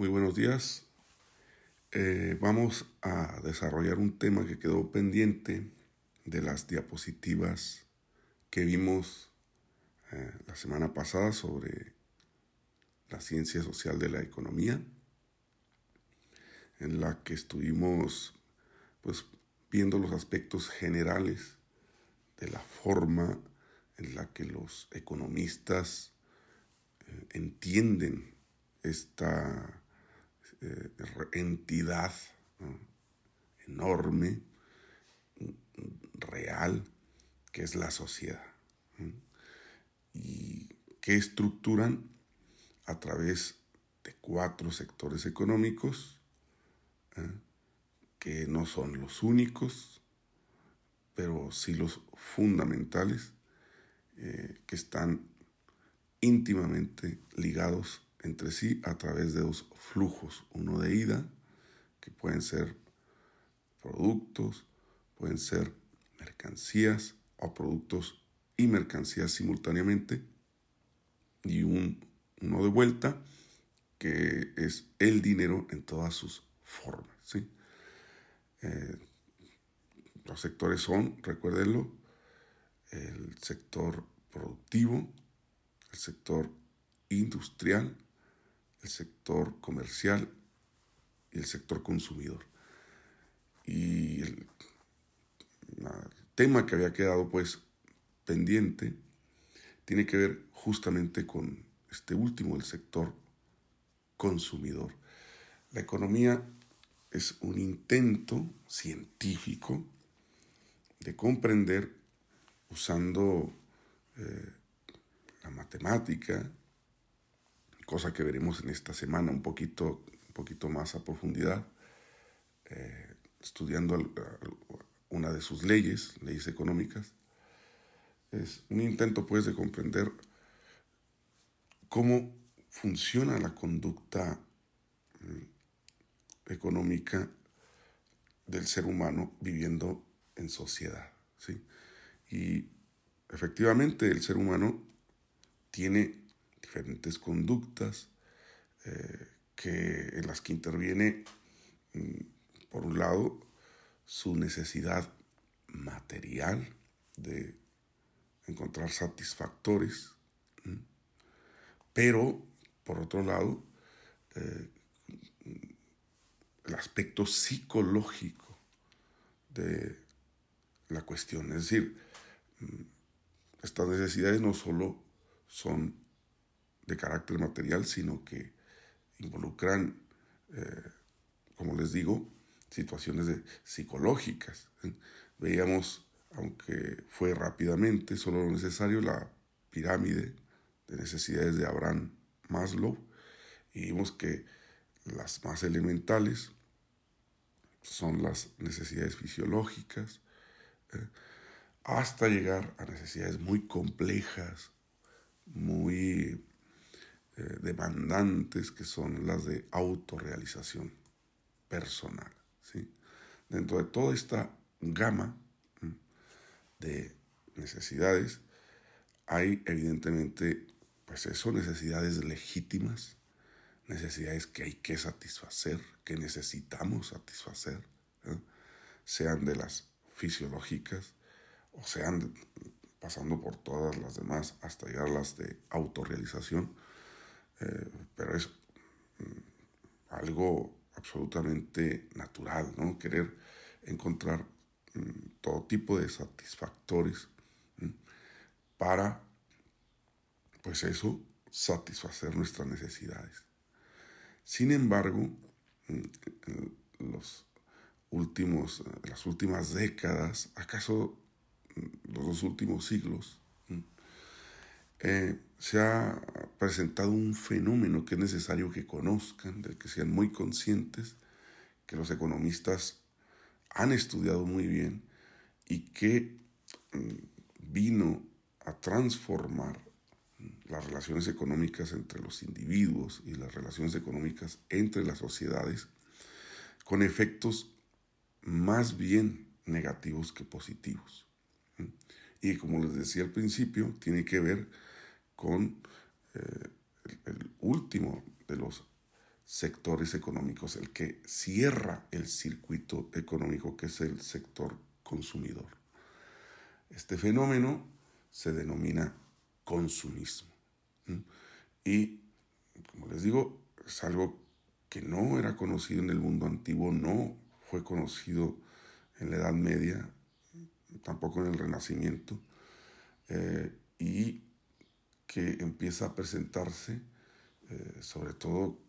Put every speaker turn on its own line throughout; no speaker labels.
Muy buenos días. Eh, vamos a desarrollar un tema que quedó pendiente de las diapositivas que vimos eh, la semana pasada sobre la ciencia social de la economía, en la que estuvimos pues viendo los aspectos generales de la forma en la que los economistas eh, entienden esta eh, entidad enorme, real, que es la sociedad, y que estructuran a través de cuatro sectores económicos, ¿eh? que no son los únicos, pero sí los fundamentales, eh, que están íntimamente ligados entre sí a través de dos flujos, uno de ida, que pueden ser productos, pueden ser mercancías o productos y mercancías simultáneamente, y un, uno de vuelta, que es el dinero en todas sus formas. Eh, los sectores son, recuérdenlo, el sector productivo, el sector industrial, el sector comercial y el sector consumidor. Y el, tema que había quedado pues pendiente tiene que ver justamente con este último, el sector consumidor. La economía es un intento científico de comprender usando eh, la matemática, cosa que veremos en esta semana un poquito, un poquito más a profundidad, eh, estudiando una de sus leyes, leyes económicas. Es un intento pues de comprender cómo funciona la conducta mm, económica del ser humano viviendo en sociedad. ¿sí? Y efectivamente el ser humano tiene diferentes conductas eh, que, en las que interviene, mm, por un lado, su necesidad material de encontrar satisfactores, pero, por otro lado, eh, el aspecto psicológico de la cuestión. Es decir, mm, estas necesidades no solo son de carácter material, sino que involucran, eh, como les digo, situaciones de, psicológicas. Veíamos, aunque fue rápidamente, solo lo necesario, la pirámide de necesidades de Abraham Maslow, y vimos que las más elementales son las necesidades fisiológicas, ¿eh? hasta llegar a necesidades muy complejas, muy eh, demandantes, que son las de autorrealización personal. ¿sí? Dentro de toda esta gama de necesidades, hay evidentemente, pues eso, necesidades legítimas, necesidades que hay que satisfacer, que necesitamos satisfacer, sean de las fisiológicas o sean pasando por todas las demás hasta llegar a las de autorrealización, eh, pero es mm, algo absolutamente natural, ¿no? Querer encontrar mm, todo tipo de satisfactores para, pues eso, satisfacer nuestras necesidades. Sin embargo, mm, los últimos, las últimas décadas, acaso los dos últimos siglos, eh, se ha presentado un fenómeno que es necesario que conozcan, del que sean muy conscientes, que los economistas han estudiado muy bien y que mm, vino a transformar las relaciones económicas entre los individuos y las relaciones económicas entre las sociedades con efectos más bien negativos que positivos. Y como les decía al principio, tiene que ver con el, último de los sectores económicos, el que cierra el circuito económico, que es el sector consumidor. Este fenómeno se denomina consumismo. Y, como les digo, es algo que no era conocido en el mundo antiguo, no fue conocido en la Edad Media, tampoco en el Renacimiento, eh, y que empieza a presentarse eh, sobre todo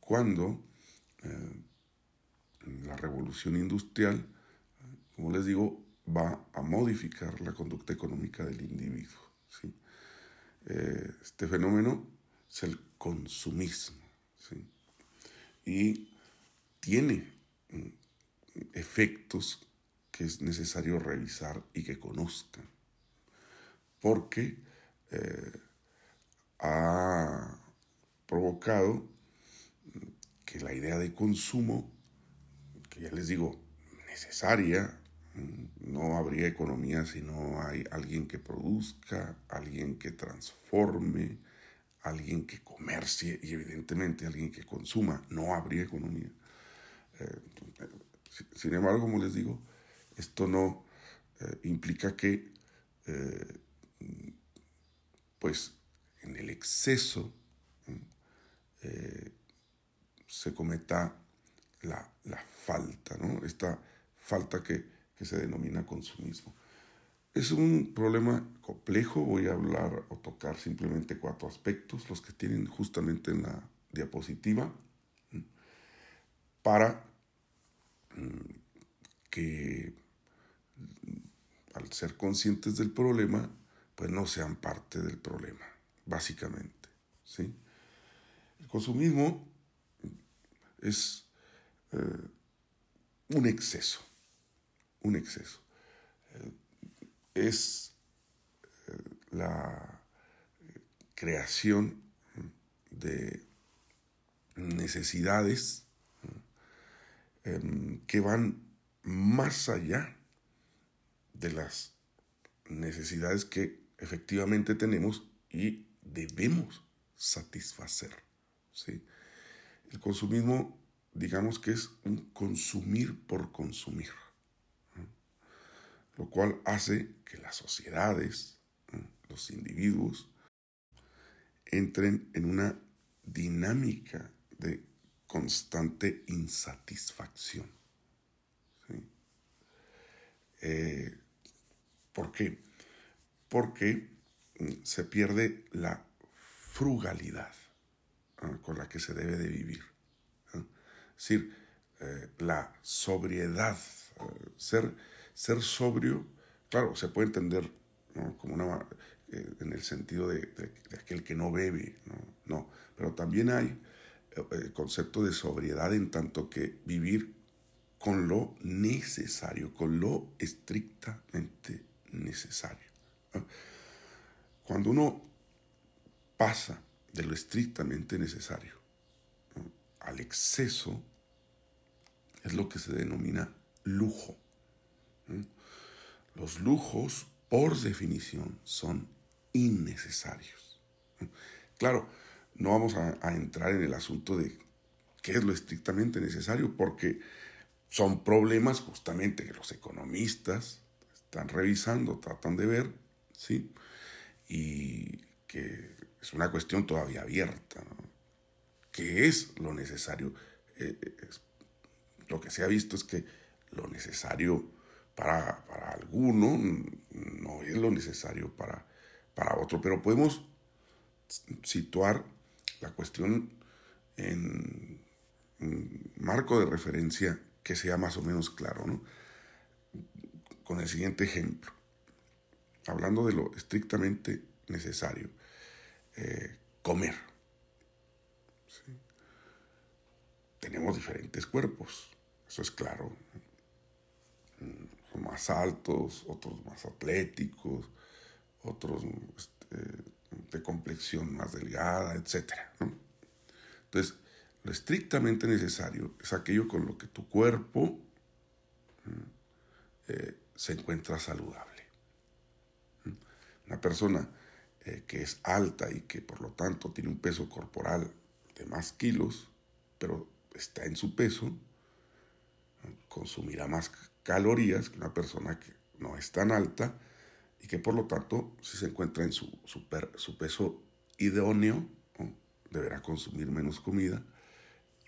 cuando eh, la revolución industrial, como les digo, va a modificar la conducta económica del individuo. este fenómeno es el consumismo y tiene mm, efectos que es necesario revisar y que conozcan, porque eh, ha provocado que la idea de consumo, que ya les digo, necesaria, mm, no habría economía si no hay alguien que produzca, alguien que transforme, alguien que comercie y evidentemente alguien que consuma, no habría economía. Eh, sin embargo, como les digo, esto no eh, implica que, pues, en el exceso se cometa la, falta, ¿no? Esta falta que, que se denomina consumismo. Es un problema complejo, voy a hablar o tocar simplemente cuatro aspectos, los que tienen justamente en la diapositiva, para mm, que al ser conscientes del problema, pues no sean parte del problema, básicamente. ¿sí? El consumismo es eh, un exceso, un exceso. Eh, es eh, la creación de necesidades em, que van más allá de las necesidades que efectivamente tenemos y debemos satisfacer. ¿sí? El consumismo, digamos que es un consumir por consumir lo cual hace que las sociedades, los individuos, entren en una dinámica de constante insatisfacción. Eh, ¿Por qué? Porque mm, se pierde la frugalidad con la que se debe de vivir. Es decir, eh, la sobriedad, eh, ser ser sobrio, claro, se puede entender como una, eh, en el sentido de, aquel que no bebe, no, pero también hay el concepto de sobriedad en tanto que vivir con lo necesario, con lo estrictamente necesario. Cuando uno pasa de lo estrictamente necesario al exceso, es lo que se denomina lujo. Los lujos, por definición, son innecesarios. Claro, no vamos a, entrar en el asunto de qué es lo estrictamente necesario, porque son problemas justamente que los economistas están revisando, tratan de ver, ¿sí? Y que es una cuestión todavía abierta, ¿Qué es lo necesario? Eh, eh, lo que se ha visto es que lo necesario para, para alguno, no es lo necesario para, para otro, pero podemos situar la cuestión en un marco de referencia que sea más o menos claro, ¿no? Con el siguiente ejemplo, hablando de lo estrictamente necesario, eh, comer. Tenemos diferentes cuerpos, eso es claro más altos, otros más atléticos, otros este, de complexión más delgada, etc. Entonces, lo estrictamente necesario es aquello con lo que tu cuerpo eh, se encuentra saludable. Una persona eh, que es alta y que por lo tanto tiene un peso corporal de más kilos, pero está en su peso, consumirá más calorías que una persona que no es tan alta y que por lo tanto, si se encuentra en su, peso idóneo, deberá consumir menos comida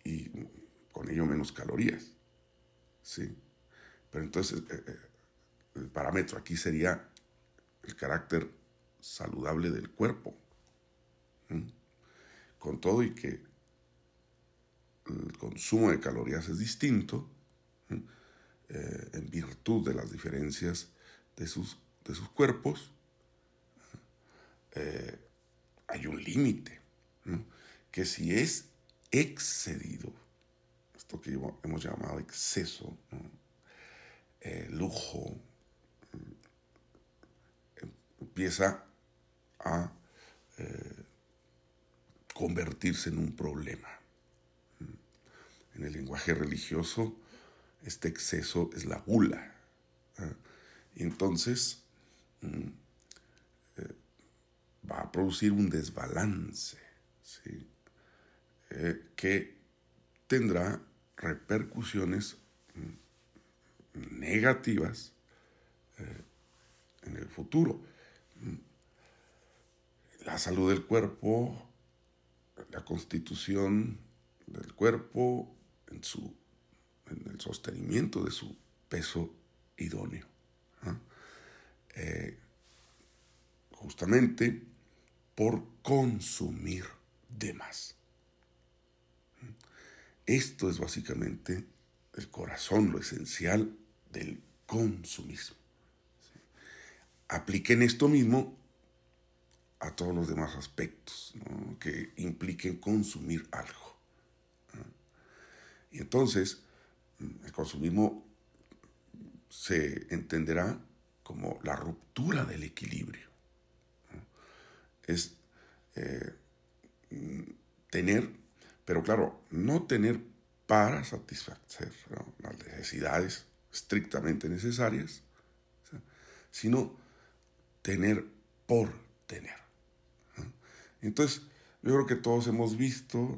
y con ello menos calorías. ¿sí? Pero entonces eh, eh, el parámetro aquí sería el carácter saludable del cuerpo. Con todo y que el consumo de calorías es distinto, eh, en virtud de las diferencias de sus, de sus cuerpos, hay un límite, que si es excedido, esto que hemos llamado exceso, eh, lujo, empieza a eh, convertirse en un problema. En el lenguaje religioso, este exceso es la gula. ¿eh? Entonces mm, va a producir un desbalance que tendrá repercusiones mm, negativas eh, en el futuro. La salud del cuerpo, la constitución del cuerpo, en, su, en el sostenimiento de su peso idóneo. Eh, justamente por consumir de más. Esto es básicamente el corazón, lo esencial del consumismo. Apliquen esto mismo a todos los demás aspectos que impliquen consumir algo. Y entonces el consumismo se entenderá como la ruptura del equilibrio. Es eh, tener pero claro, no tener para satisfacer las necesidades estrictamente necesarias, sino tener por tener. Entonces, yo creo que todos hemos visto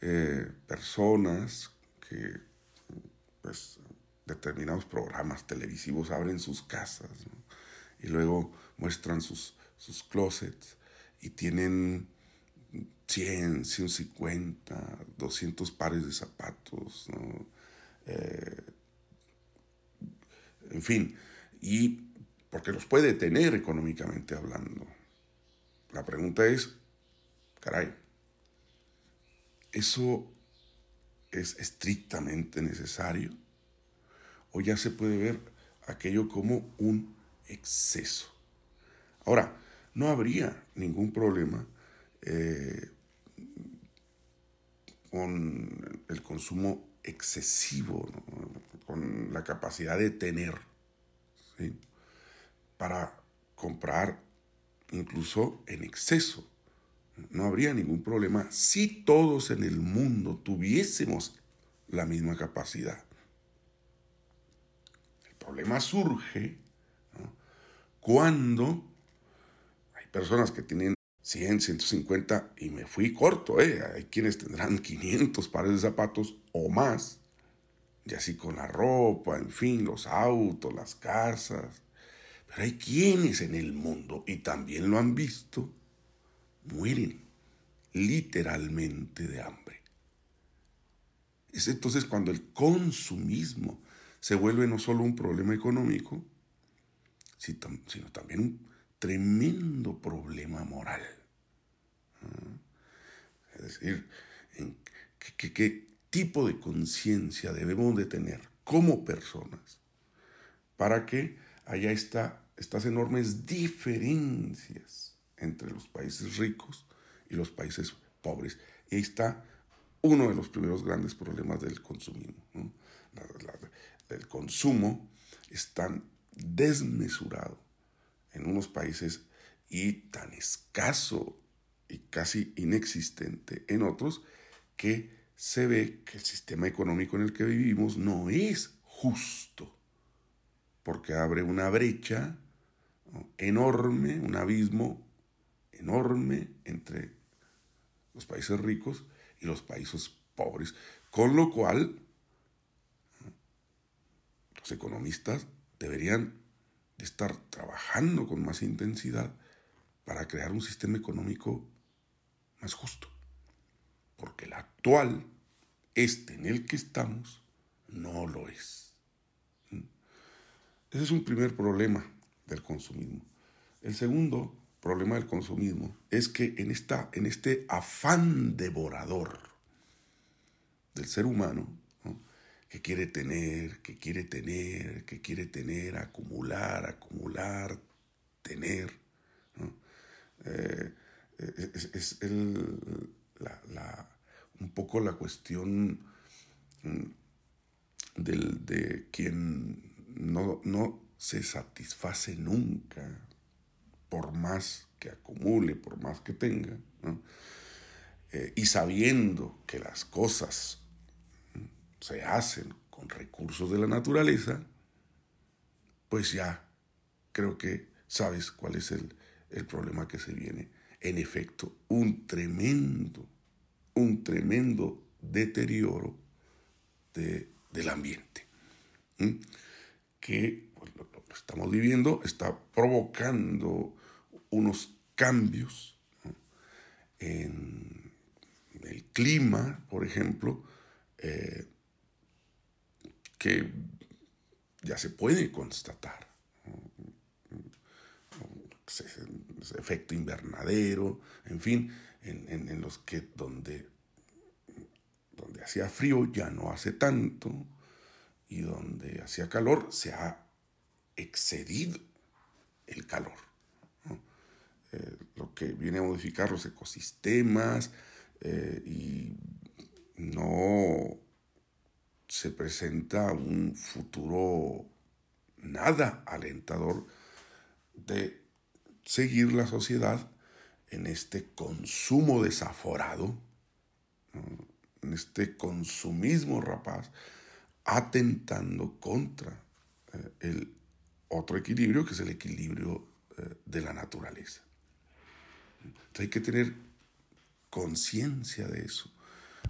eh, personas que, pues, determinados programas televisivos abren sus casas y luego muestran sus, sus closets y tienen 100, 150, 200 pares de zapatos, eh, en fin, y porque los puede tener económicamente hablando. La pregunta es, caray, ¿eso es estrictamente necesario? ¿O ya se puede ver aquello como un exceso? Ahora, no habría ningún problema eh, con el consumo excesivo, con la capacidad de tener, para comprar incluso en exceso. No habría ningún problema si todos en el mundo tuviésemos la misma capacidad. El problema surge cuando hay personas que tienen 100, 150 y me fui corto, ¿eh? Hay quienes tendrán 500 pares de zapatos o más, y así con la ropa, en fin, los autos, las casas. Hay quienes en el mundo, y también lo han visto, mueren literalmente de hambre. Es entonces cuando el consumismo se vuelve no solo un problema económico, sino también un tremendo problema moral. Es decir, ¿qué, tipo de conciencia debemos de tener como personas para que haya esta, estas enormes diferencias entre los países ricos y los países pobres? Y ahí está uno de los primeros grandes problemas del consumismo. el consumo es tan desmesurado en unos países y tan escaso y casi inexistente en otros, que se ve que el sistema económico en el que vivimos no es justo, porque abre una brecha enorme, un abismo enorme entre los países ricos y los países pobres. Con lo cual, los economistas deberían de estar trabajando con más intensidad para crear un sistema económico más justo. Porque el actual, este en el que estamos, no lo es. ¿Mm? Ese es un primer problema del consumismo. El segundo problema del consumismo es que en, esta, en este afán devorador del ser humano, que quiere tener, que quiere tener, que quiere tener, acumular, acumular, tener, eh, es, un poco la cuestión mm, del, de quien no, no se satisface nunca, por más que acumule, por más que tenga, eh, y sabiendo que las cosas se hacen con recursos de la naturaleza, pues ya creo que sabes cuál es el, problema que se viene. En efecto, un tremendo, un tremendo deterioro del ambiente, que estamos viviendo, está provocando unos cambios en el clima, por ejemplo, eh, que ya se puede constatar. Efecto invernadero, en fin, en, los que donde, donde hacía frío ya no hace tanto y donde hacía calor se ha excedido el calor. Eh, lo que viene a modificar los ecosistemas eh, y no se presenta un futuro nada alentador de seguir la sociedad en este consumo desaforado, en este consumismo rapaz, atentando contra eh, el otro equilibrio que es el equilibrio eh, de la naturaleza. Entonces hay que tener conciencia de eso.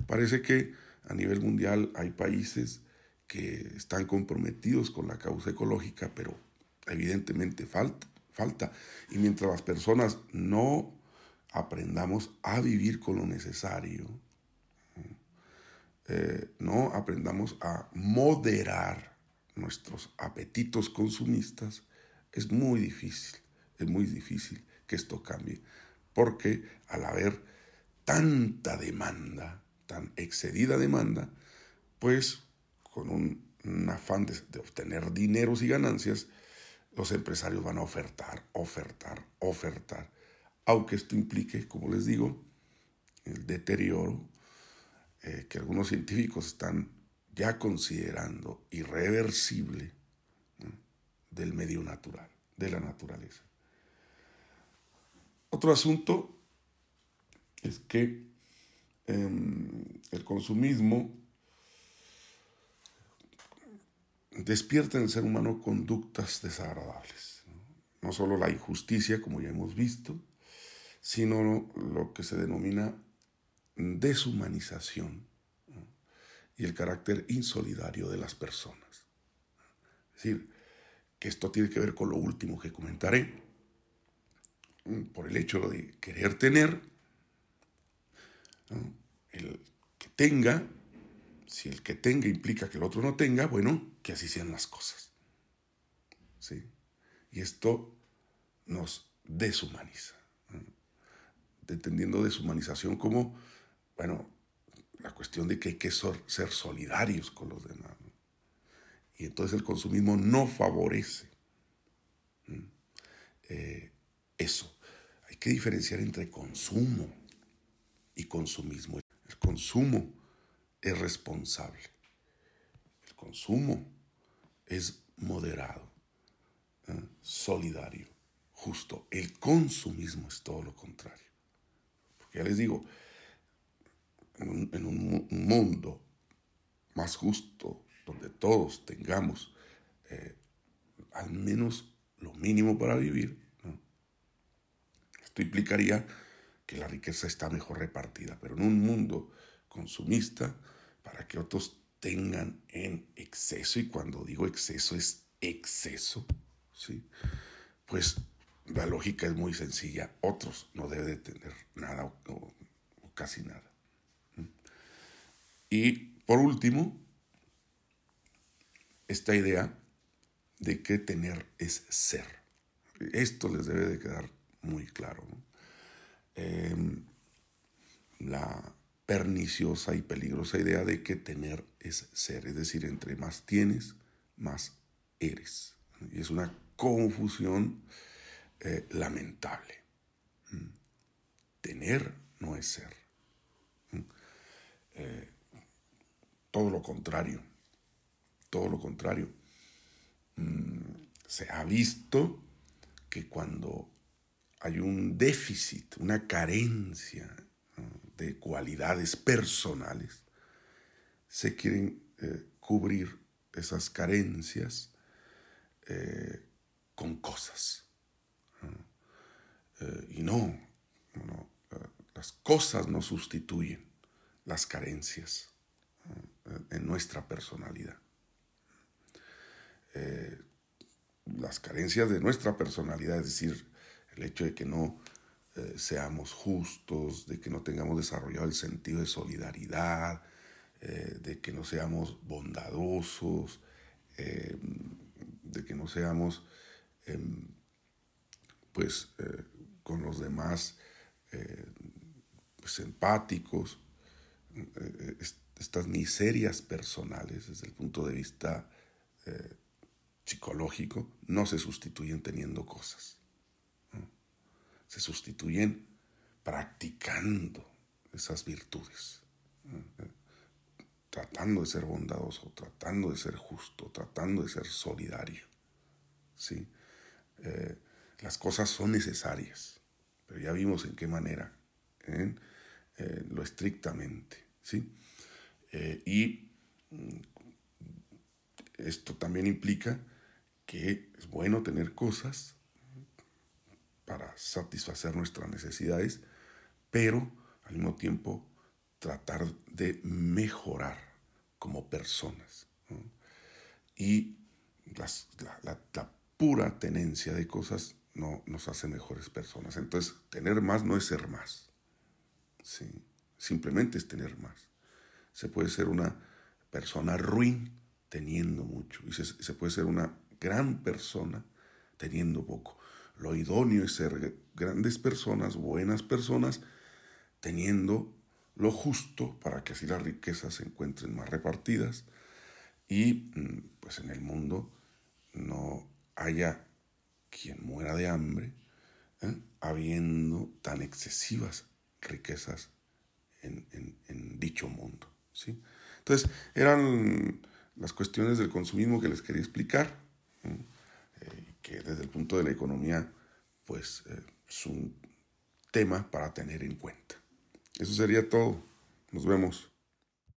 Parece que a nivel mundial hay países que están comprometidos con la causa ecológica, pero evidentemente falta, falta. Y mientras las personas no aprendamos a vivir con lo necesario, eh, no aprendamos a moderar nuestros apetitos consumistas, es muy difícil, es muy difícil que esto cambie, porque al haber tanta demanda, tan excedida demanda, pues con un, afán de, obtener dineros y ganancias, los empresarios van a ofertar, ofertar, ofertar, aunque esto implique, como les digo, el deterioro eh, que algunos científicos están ya considerando irreversible del medio natural, de la naturaleza. Otro asunto es que Em, el consumismo despierta en el ser humano conductas desagradables. ¿no? solo la injusticia, como ya hemos visto, sino lo que se denomina deshumanización y el carácter insolidario de las personas. Es decir, que esto tiene que ver con lo último que comentaré, por el hecho de querer tener, el que tenga, si el que tenga implica que el otro no tenga, bueno, que así sean las cosas. ¿Sí? Y esto nos deshumaniza. Entendiendo deshumanización como, bueno, la cuestión de que hay que ser solidarios con los demás. Y entonces el consumismo no favorece eh, eso. Hay que diferenciar entre consumo y consumismo. El consumo es responsable. El consumo es moderado, ¿eh? solidario, justo. El consumismo es todo lo contrario. Porque ya les digo, en un, mundo más justo, donde todos tengamos eh, al menos lo mínimo para vivir, esto implicaría que la riqueza está mejor repartida, pero en un mundo consumista para que otros tengan en exceso, y cuando digo exceso es exceso, ¿sí? pues la lógica es muy sencilla, otros no deben de tener nada o, casi nada. Y por último, esta idea de que tener es ser. Esto les debe de quedar muy claro. Em, la perniciosa y peligrosa idea de que tener es ser, es decir, entre más tienes, más eres. Y es una confusión eh, lamentable. Mm. Tener no es ser. Mm. Eh, todo lo contrario, todo lo contrario. Mm, se ha visto que cuando hay un déficit, una carencia de cualidades personales, se quieren eh, cubrir esas carencias eh, con cosas. Eh, y no, las cosas no sustituyen las carencias en nuestra personalidad. las carencias de nuestra personalidad, es decir, el hecho de que no eh, seamos justos, de que no tengamos desarrollado el sentido de solidaridad, eh, de que no seamos bondadosos, eh, de que no seamos em, pues con los demás pues, empáticos, estas miserias personales desde el punto de vista psicológico no se sustituyen teniendo cosas se sustituyen practicando esas virtudes, tratando de ser bondadoso, tratando de ser justo, tratando de ser solidario. ¿sí? Eh, las cosas son necesarias, pero ya vimos en qué manera, eh, lo estrictamente. ¿sí? Eh, y mm, esto también implica que es bueno tener cosas, para satisfacer nuestras necesidades, pero al mismo tiempo tratar de mejorar como personas. Y la, pura tenencia de cosas no nos hace mejores personas. Entonces, tener más no es ser más. ¿sí? Simplemente es tener más. Se puede ser una persona ruin teniendo mucho y se puede ser una gran persona teniendo poco. Lo idóneo es ser grandes personas, buenas personas, teniendo lo justo para que así las riquezas se encuentren más repartidas y mm, pues en el mundo no haya quien muera de hambre, ¿eh? habiendo tan excesivas riquezas en, dicho mundo. Entonces, eran las cuestiones del consumismo que les quería explicar que desde el punto de la economía, pues eh, es un tema para tener en cuenta. Eso sería todo. Nos vemos.